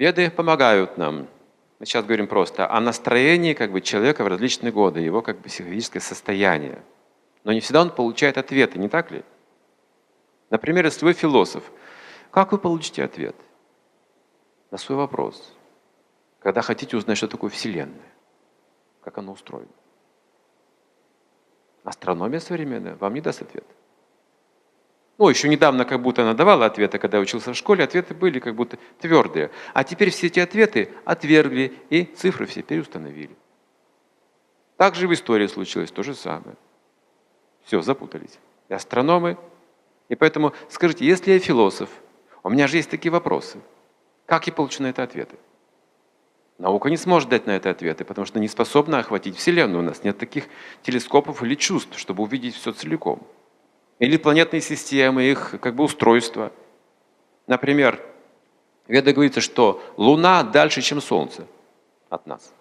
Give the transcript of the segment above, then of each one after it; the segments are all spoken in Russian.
веды помогают нам. Мы сейчас говорим просто о настроении как бы, человека в различные годы, его как бы, психологическое состояние. Но не всегда он получает ответы, не так ли? Например, если вы философ, как вы получите ответ на свой вопрос, когда хотите узнать, что такое Вселенная, как оно устроено? Астрономия современная вам не даст ответ. Ну, еще недавно как будто она давала ответы, когда я учился в школе, ответы были как будто твердые. А теперь все эти ответы отвергли и цифры все переустановили. Так же в истории случилось то же самое. Все, запутались. И астрономы. И поэтому скажите, если я философ, у меня же есть такие вопросы. Как я получу на это ответы? Наука не сможет дать на это ответы, потому что не способна охватить Вселенную. У нас нет таких телескопов или чувств, чтобы увидеть все целиком. Или планетные системы, их как бы устройства. Например, Веда говорится, что Луна дальше, чем Солнце от нас.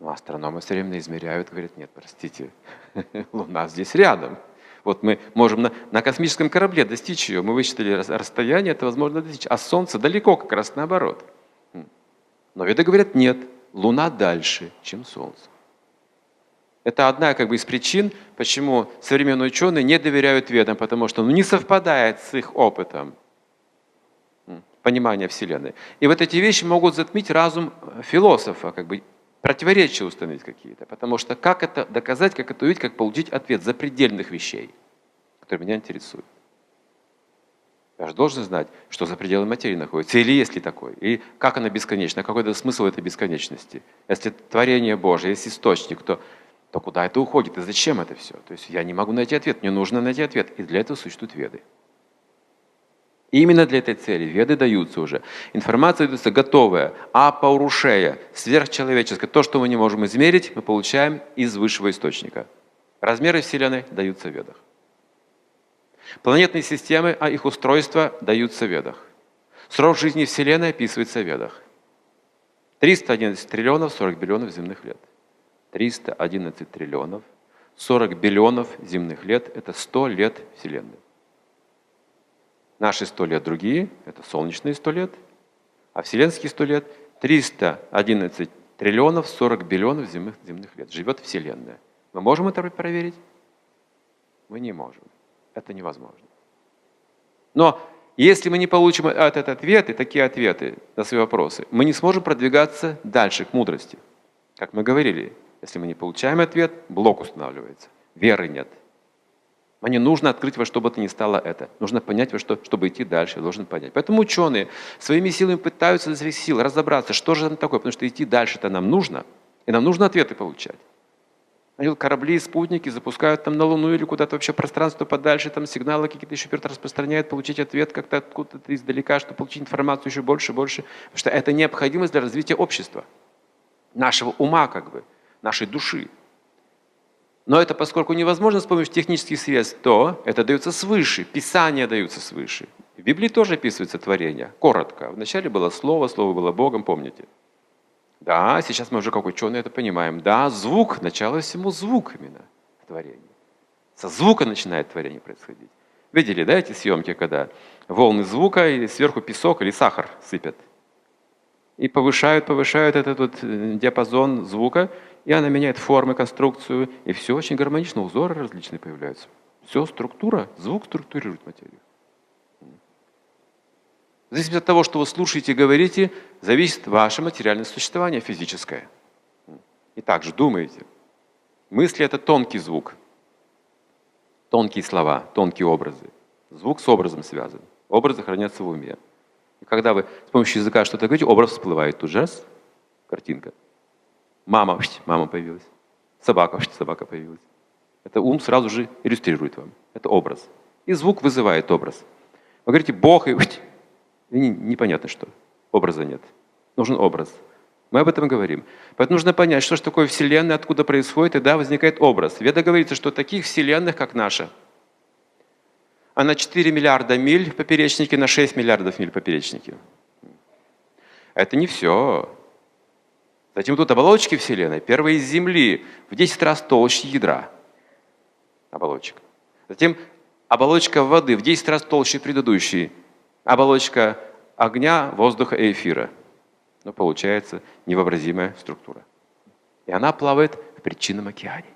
Но астрономы все время измеряют, говорят, нет, простите, Луна здесь рядом. Вот мы можем на, на космическом корабле достичь ее, мы высчитали расстояние, это возможно достичь, а Солнце далеко, как раз наоборот. Но веды говорят, нет, Луна дальше, чем Солнце. Это одна как бы, из причин, почему современные ученые не доверяют ведам, потому что ну, не совпадает с их опытом понимания Вселенной. И вот эти вещи могут затмить разум философа, как бы противоречия установить какие-то. Потому что как это доказать, как это увидеть, как получить ответ за предельных вещей, которые меня интересуют. Я же должен знать, что за пределы материи находится, или есть ли такой, и как она бесконечна, какой это смысл этой бесконечности. Если творение Божие, есть источник, то, то куда это уходит, и зачем это все? То есть я не могу найти ответ, мне нужно найти ответ, и для этого существуют веды. И именно для этой цели веды даются уже. Информация дается готовая, апаурушея, сверхчеловеческая. То, что мы не можем измерить, мы получаем из высшего источника. Размеры Вселенной даются в ведах. Планетные системы, а их устройства даются в ведах. Срок жизни Вселенной описывается в ведах. 311 триллионов 40 биллионов земных лет. 311 триллионов 40 биллионов земных лет – это 100 лет Вселенной. Наши 100 лет другие – это солнечные 100 лет, а вселенские 100 лет – 311 триллионов 40 биллионов земных, земных лет. Живет Вселенная. Мы можем это проверить? Мы не можем. Это невозможно. Но если мы не получим этот ответ и такие ответы на свои вопросы, мы не сможем продвигаться дальше к мудрости. Как мы говорили, если мы не получаем ответ, блок устанавливается. Веры нет. Мне нужно открыть во что бы то ни стало это. Нужно понять, во что, чтобы идти дальше, должен понять. Поэтому ученые своими силами пытаются из своих сил разобраться, что же это такое, потому что идти дальше-то нам нужно, и нам нужно ответы получать. Они вот корабли, спутники запускают там на Луну или куда-то вообще пространство подальше, там сигналы какие-то еще вперед распространяют, получить ответ как-то откуда-то издалека, чтобы получить информацию еще больше и больше. Потому что это необходимость для развития общества, нашего ума как бы, нашей души. Но это поскольку невозможно с помощью технических средств, то это дается свыше, Писания даются свыше. В Библии тоже описывается творение, коротко. Вначале было Слово, Слово было Богом, помните? Да, сейчас мы уже как ученые это понимаем. Да, звук, начало всему звук именно в творении. Со звука начинает творение происходить. Видели, да, эти съемки, когда волны звука и сверху песок или сахар сыпят? И повышают, повышают этот вот э, диапазон звука, и она меняет формы, конструкцию, и все очень гармонично, узоры различные появляются. Все, структура, звук структурирует материю. В зависимости от того, что вы слушаете и говорите, зависит ваше материальное существование физическое. И также думаете. Мысли – это тонкий звук, тонкие слова, тонкие образы. Звук с образом связан. Образы хранятся в уме. И когда вы с помощью языка что-то говорите, образ всплывает тут же, раз, картинка. Мама, мама появилась. Собака, собака появилась. Это ум сразу же иллюстрирует вам. Это образ. И звук вызывает образ. Вы говорите «Бог», и и непонятно что. Образа нет. Нужен образ. Мы об этом говорим. Поэтому нужно понять, что же такое Вселенная, откуда происходит, и да, возникает образ. Веда говорится, что таких Вселенных, как наша, а на 4 миллиарда миль в поперечнике, на 6 миллиардов миль в поперечнике. Это не все. Затем тут оболочки Вселенной. Первая из Земли в 10 раз толще ядра оболочек. Затем оболочка воды в 10 раз толще предыдущей оболочка огня, воздуха и эфира. Ну, получается невообразимая структура. И она плавает в причинном океане,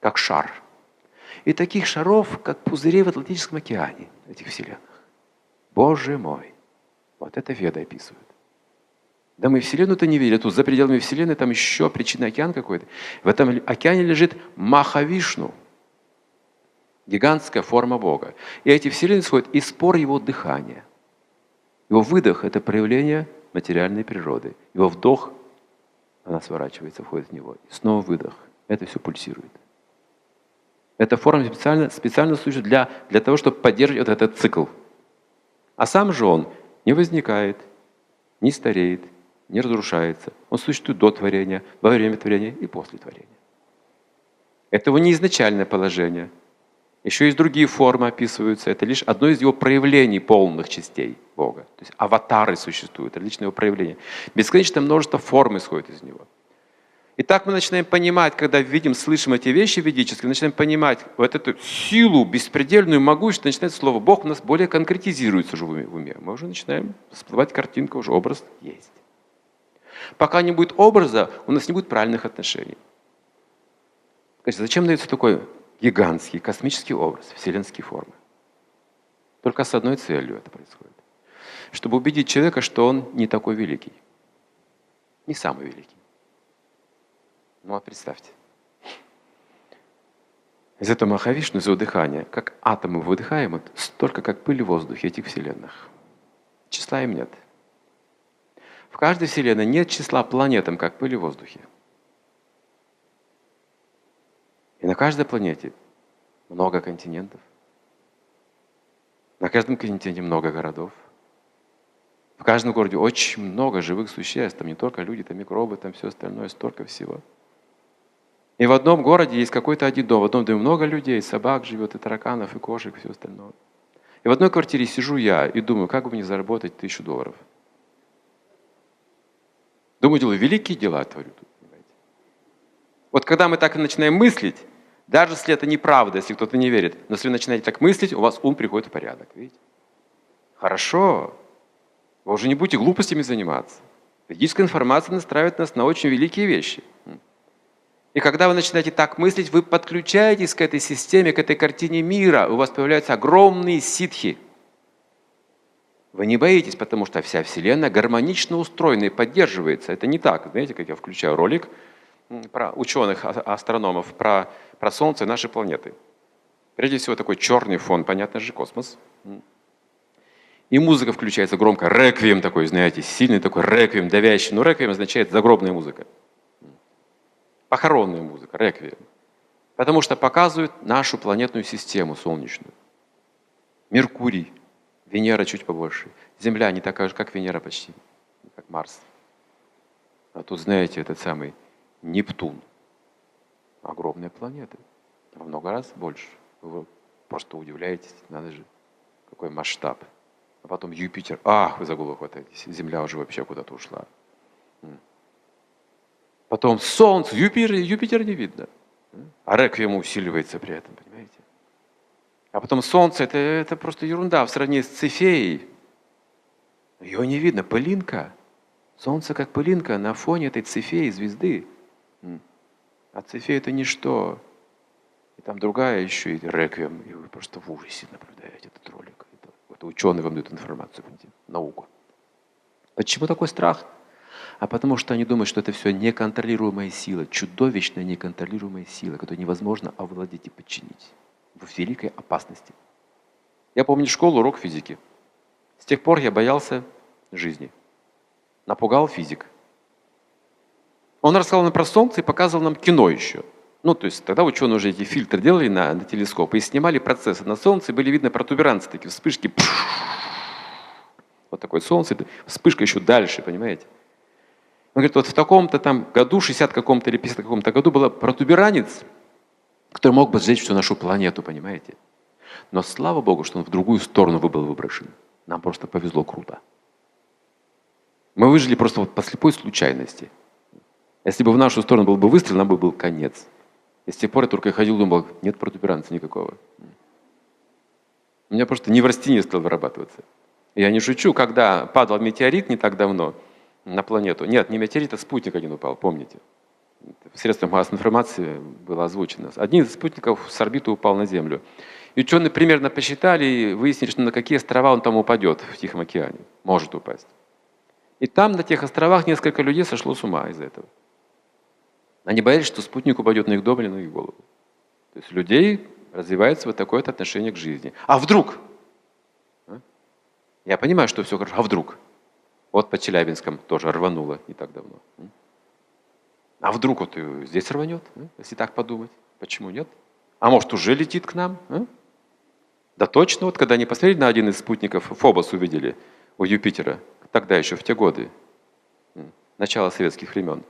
как шар. И таких шаров, как пузыри в Атлантическом океане, этих вселенных. Боже мой! Вот это Веда описывает. Да мы Вселенную-то не видели. Тут за пределами Вселенной там еще причинный океан какой-то. В этом океане лежит Махавишну, гигантская форма Бога. И эти Вселенные исходят из спор его дыхания. Его выдох – это проявление материальной природы. Его вдох, она сворачивается, входит в него. И снова выдох. Это все пульсирует. Эта форма специально, специально служит для, для того, чтобы поддерживать вот этот цикл. А сам же он не возникает, не стареет, не разрушается. Он существует до творения, во время творения и после творения. Это его не изначальное положение. Еще есть другие формы описываются. Это лишь одно из его проявлений полных частей Бога. То есть аватары существуют, различные его проявления. Бесконечное множество форм исходит из него. И так мы начинаем понимать, когда видим, слышим эти вещи ведические, начинаем понимать вот эту силу, беспредельную могущество, начинает слово Бог у нас более конкретизируется уже в уме. Мы уже начинаем всплывать картинка, уже образ есть. Пока не будет образа, у нас не будет правильных отношений. Скажите, зачем дается такой гигантский космический образ, вселенские формы? Только с одной целью это происходит. Чтобы убедить человека, что он не такой великий. Не самый великий. Ну вот представьте. Из этого Махавишну, из его дыхания, как атомы выдыхаем, столько, как пыль в воздухе этих вселенных. Числа им нет. В каждой вселенной нет числа планетам, как пыль в воздухе. И на каждой планете много континентов. На каждом континенте много городов. В каждом городе очень много живых существ. Там не только люди, там микробы, там все остальное, столько всего. И в одном городе есть какой-то один дом. В одном доме много людей, собак живет, и тараканов, и кошек, и все остальное. И в одной квартире сижу я и думаю, как бы мне заработать тысячу долларов. Думаю, делаю великие дела, творю тут. Понимаете? Вот когда мы так начинаем мыслить, даже если это неправда, если кто-то не верит, но если вы начинаете так мыслить, у вас ум приходит в порядок. Видите? Хорошо. Вы уже не будете глупостями заниматься. Ведическая информация настраивает нас на очень великие вещи. И когда вы начинаете так мыслить, вы подключаетесь к этой системе, к этой картине мира. У вас появляются огромные ситхи. Вы не боитесь, потому что вся Вселенная гармонично устроена и поддерживается. Это не так. Знаете, как я включаю ролик про ученых, астрономов, про, про Солнце и наши планеты. Прежде всего, такой черный фон, понятно же, космос. И музыка включается громко. Реквием такой, знаете, сильный такой реквием, давящий. Но реквием означает загробная музыка похоронная музыка, реквием. Потому что показывают нашу планетную систему солнечную. Меркурий, Венера чуть побольше. Земля не такая же, как Венера почти, как Марс. А тут, знаете, этот самый Нептун. Огромная планета. В много раз больше. Вы просто удивляетесь, надо же, какой масштаб. А потом Юпитер. Ах, вы за голову хватаетесь. Земля уже вообще куда-то ушла. Потом Солнце, Юпитер, Юпитер не видно. А реквием усиливается при этом, понимаете? А потом Солнце это, это просто ерунда в сравнении с Цефеей. Ее не видно, пылинка. Солнце как пылинка на фоне этой Цефеи, звезды. А Цефея это ничто. И там другая еще и реквием. И вы просто в ужасе наблюдаете этот ролик. Это, это ученые вам дают информацию, науку. Почему такой страх? а потому что они думают, что это все неконтролируемая сила, чудовищная неконтролируемая сила, которую невозможно овладеть и подчинить. В великой опасности. Я помню школу, урок физики. С тех пор я боялся жизни. Напугал физик. Он рассказал нам про Солнце и показывал нам кино еще. Ну, то есть тогда ученые уже эти фильтры делали на, на телескоп и снимали процессы на Солнце, и были видны протуберанцы, такие вспышки. Вот такое Солнце, вспышка еще дальше, понимаете? Он говорит, вот в таком-то там году, 60 каком-то или 50 каком-то году был протуберанец, который мог бы сжечь всю нашу планету, понимаете? Но слава Богу, что он в другую сторону был выброшен. Нам просто повезло круто. Мы выжили просто вот по слепой случайности. Если бы в нашу сторону был бы выстрел, нам бы был конец. И с тех пор я только ходил, думал, нет протуберанца никакого. У меня просто неврастения стал вырабатываться. Я не шучу, когда падал метеорит не так давно на планету. Нет, не метеорит, а спутник один упал, помните? В средствах массовой информации было озвучено. Один из спутников с орбиты упал на Землю. И ученые примерно посчитали и выяснили, что на какие острова он там упадет в Тихом океане. Может упасть. И там, на тех островах, несколько людей сошло с ума из-за этого. Они боялись, что спутник упадет на их дом или на их голову. То есть людей развивается вот такое отношение к жизни. А вдруг? А? Я понимаю, что все хорошо. А вдруг? Вот по Челябинском тоже рвануло не так давно. А вдруг вот здесь рванет, если так подумать? Почему нет? А может уже летит к нам? Да точно, вот когда они посмотрели на один из спутников, Фобос увидели у Юпитера, тогда еще в те годы, начало советских времен.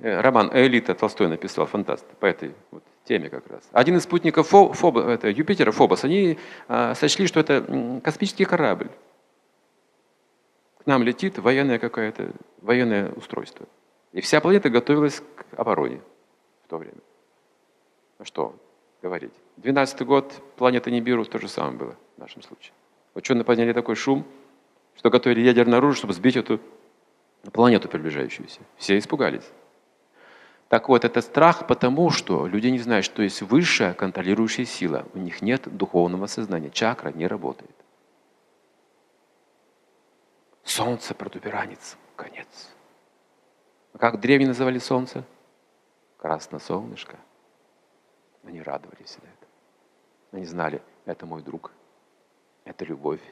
Э, роман «Элита» Толстой написал, фантаст, по этой вот теме как раз. Один из спутников Фо, Фоб, это, Юпитера, Фобос, они а, сочли, что это космический корабль. К нам летит военное какое-то, военное устройство. И вся планета готовилась к обороне в то время. Ну что говорить. 12 год планета Нибиру то же самое было в нашем случае. Ученые подняли такой шум, что готовили ядерное оружие, чтобы сбить эту планету приближающуюся. Все испугались. Так вот, это страх потому, что люди не знают, что есть высшая контролирующая сила. У них нет духовного сознания. Чакра не работает. Солнце протуберанец. Конец. А как древние называли солнце? Красносолнышко. Они радовались на это. Они знали, это мой друг, это любовь,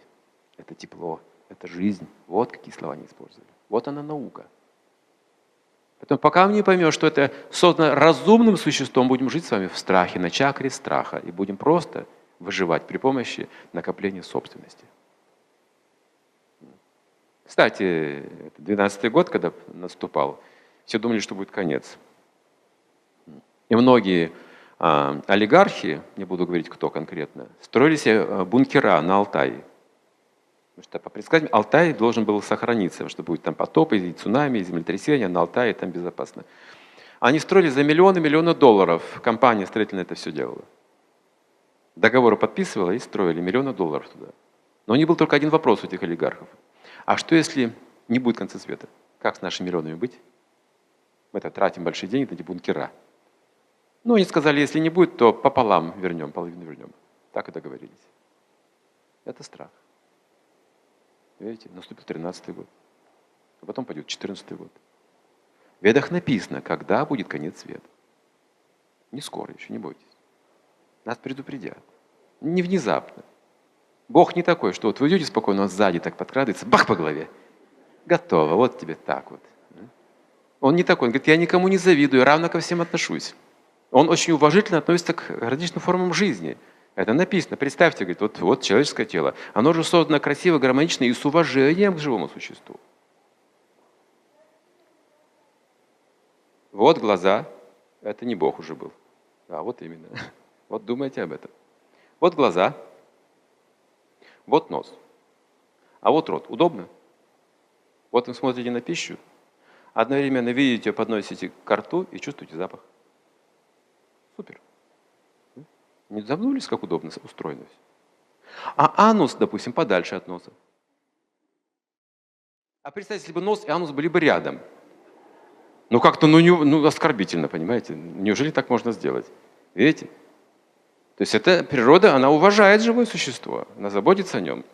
это тепло, это жизнь. Вот какие слова они использовали. Вот она наука. Поэтому пока мы не поймем, что это создано разумным существом, будем жить с вами в страхе, на чакре страха, и будем просто выживать при помощи накопления собственности. Кстати, 12-й год, когда наступал, все думали, что будет конец. И многие а, олигархи, не буду говорить, кто конкретно, строили себе а, бункера на Алтае. Потому что по предсказаниям Алтай должен был сохраниться, потому что будет там потопы, и цунами, и землетрясения, на Алтае там безопасно. Они строили за миллионы, миллионы долларов. Компания строительная это все делала. Договоры подписывала и строили миллионы долларов туда. Но не был только один вопрос у этих олигархов. А что если не будет конца света? Как с нашими миллионами быть? Мы это тратим большие деньги на эти бункера. Ну, они сказали, если не будет, то пополам вернем, половину вернем. Так и договорились. Это страх. Видите, наступил 13-й год. А потом пойдет 14-й год. В Ведах написано, когда будет конец света. Не скоро еще, не бойтесь. Нас предупредят. Не внезапно. Бог не такой, что вот вы идете спокойно, он сзади так подкрадывается, бах по голове. Готово, вот тебе так вот. Он не такой, он говорит, я никому не завидую, равно ко всем отношусь. Он очень уважительно относится к различным формам жизни – это написано. Представьте, говорит, вот, вот человеческое тело. Оно же создано красиво, гармонично и с уважением к живому существу. Вот глаза. Это не Бог уже был. А вот именно. Вот думайте об этом. Вот глаза. Вот нос. А вот рот. Удобно? Вот вы смотрите на пищу, одновременно видите, подносите к рту и чувствуете запах. Супер. Не замнулись, как удобно устроено А анус, допустим, подальше от носа. А представьте, если бы нос и анус были бы рядом. Ну как-то, ну, не, ну оскорбительно, понимаете? Неужели так можно сделать? Видите? То есть эта природа, она уважает живое существо, она заботится о нем.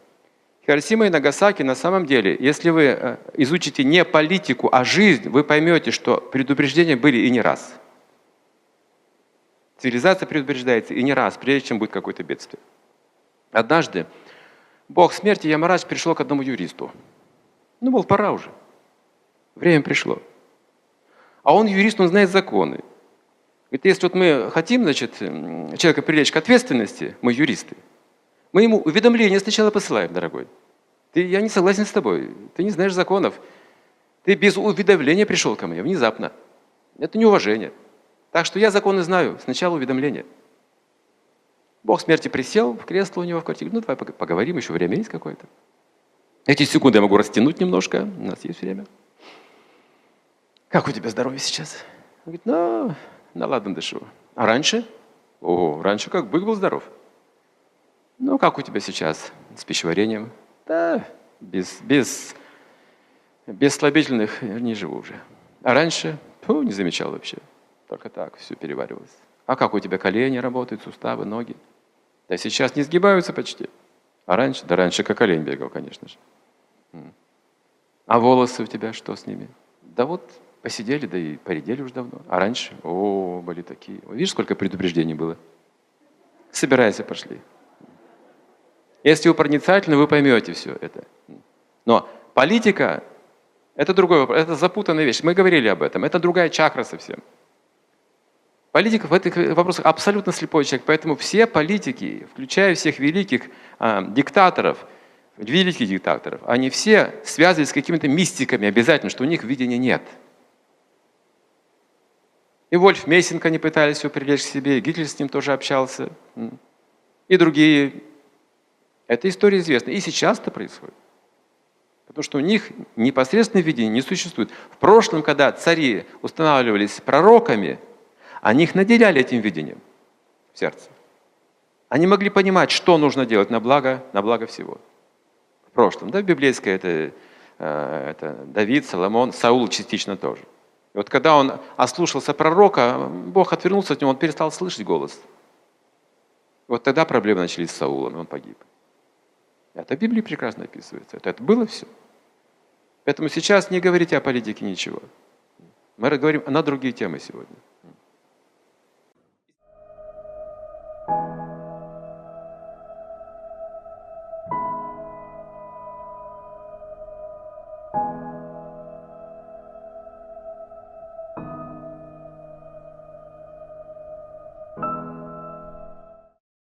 Хиросима и Нагасаки на самом деле, если вы э, изучите не политику, а жизнь, вы поймете, что предупреждения были и не раз. Цивилизация предупреждается и не раз, прежде чем будет какое-то бедствие. Однажды бог смерти Ямарадж пришел к одному юристу. Ну, мол, пора уже. Время пришло. А он юрист, он знает законы. Говорит, если вот мы хотим, значит, человека привлечь к ответственности, мы юристы, мы ему уведомление сначала посылаем, дорогой. Ты, я не согласен с тобой, ты не знаешь законов. Ты без уведомления пришел ко мне, внезапно. Это неуважение. Так что я законы знаю, сначала уведомление. Бог смерти присел в кресло у него в квартире. Ну, давай поговорим, еще время есть какое-то. Эти секунды я могу растянуть немножко, у нас есть время. Как у тебя здоровье сейчас? Он говорит, ну, на ладно дышу. А раньше? О, раньше как бык был здоров. Ну, как у тебя сейчас с пищеварением? Да, без, без, без слабительных не живу уже. А раньше, фу, не замечал вообще. Только так все переваривалось. А как у тебя колени работают, суставы, ноги? Да сейчас не сгибаются почти. А раньше? Да раньше как олень бегал, конечно же. А волосы у тебя что с ними? Да вот посидели, да и поредели уже давно. А раньше, о, были такие. Видишь, сколько предупреждений было? Собирайся, пошли. Если вы проницательны, вы поймете все это. Но политика – это другой вопрос, это запутанная вещь. Мы говорили об этом, это другая чакра совсем. Политик в этих вопросах абсолютно слепой человек, поэтому все политики, включая всех великих а, диктаторов, великих диктаторов, они все связаны с какими-то мистиками обязательно, что у них видения нет. И Вольф Мессинг они пытались все привлечь к себе, и Гитлер с ним тоже общался, и другие. Эта история известна. И сейчас это происходит. Потому что у них непосредственное видение не существует. В прошлом, когда цари устанавливались пророками – они их наделяли этим видением в сердце. Они могли понимать, что нужно делать на благо, на благо всего. В прошлом, да, библейское это, э, это Давид, Соломон, Саул частично тоже. И вот когда он ослушался пророка, Бог отвернулся от него, он перестал слышать голос. Вот тогда проблемы начались с Саулом, и он погиб. Это в Библии прекрасно описывается. Это, это было все. Поэтому сейчас не говорите о политике ничего. Мы говорим на другие темы сегодня.